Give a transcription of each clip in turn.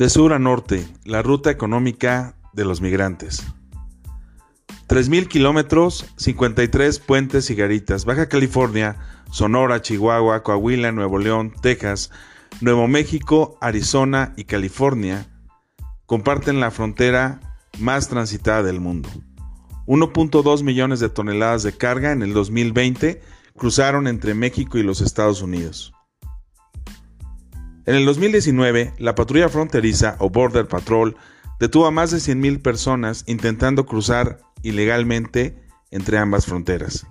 De sur a norte, la ruta económica de los migrantes. 3.000 kilómetros, 53 puentes y garitas. Baja California, Sonora, Chihuahua, Coahuila, Nuevo León, Texas, Nuevo México, Arizona y California comparten la frontera más transitada del mundo. 1.2 millones de toneladas de carga en el 2020 cruzaron entre México y los Estados Unidos. En el 2019, la patrulla fronteriza o Border Patrol detuvo a más de 100.000 personas intentando cruzar ilegalmente entre ambas fronteras.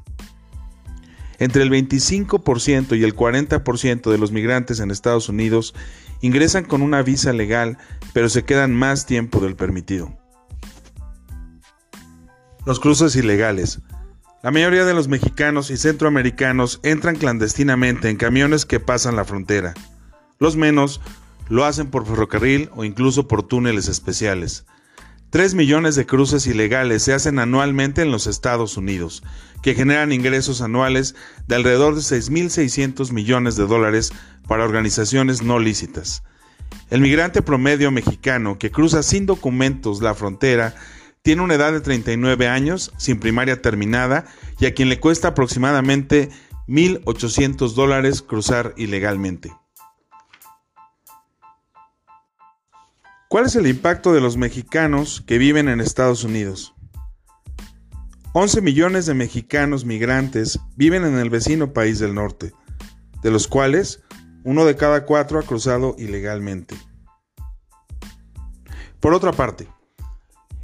Entre el 25% y el 40% de los migrantes en Estados Unidos ingresan con una visa legal, pero se quedan más tiempo del permitido. Los cruces ilegales. La mayoría de los mexicanos y centroamericanos entran clandestinamente en camiones que pasan la frontera. Los menos lo hacen por ferrocarril o incluso por túneles especiales. 3 millones de cruces ilegales se hacen anualmente en los Estados Unidos, que generan ingresos anuales de alrededor de 6.600 millones de dólares para organizaciones no lícitas. El migrante promedio mexicano que cruza sin documentos la frontera tiene una edad de 39 años, sin primaria terminada, y a quien le cuesta aproximadamente 1.800 dólares cruzar ilegalmente. ¿Cuál es el impacto de los mexicanos que viven en Estados Unidos? 11 millones de mexicanos migrantes viven en el vecino país del norte, de los cuales uno de cada cuatro ha cruzado ilegalmente. Por otra parte,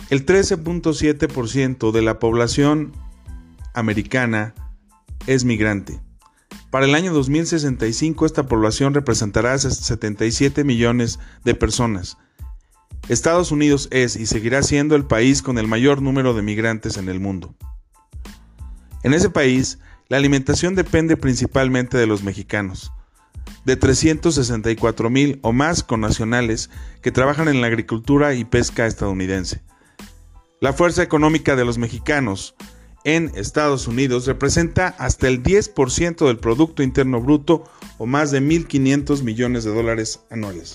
el 13.7% de la población americana es migrante. Para el año 2065 esta población representará 77 millones de personas, Estados Unidos es y seguirá siendo el país con el mayor número de migrantes en el mundo. En ese país, la alimentación depende principalmente de los mexicanos, de 364 mil o más connacionales que trabajan en la agricultura y pesca estadounidense. La fuerza económica de los mexicanos en Estados Unidos representa hasta el 10% del Producto Interno Bruto o más de 1.500 millones de dólares anuales.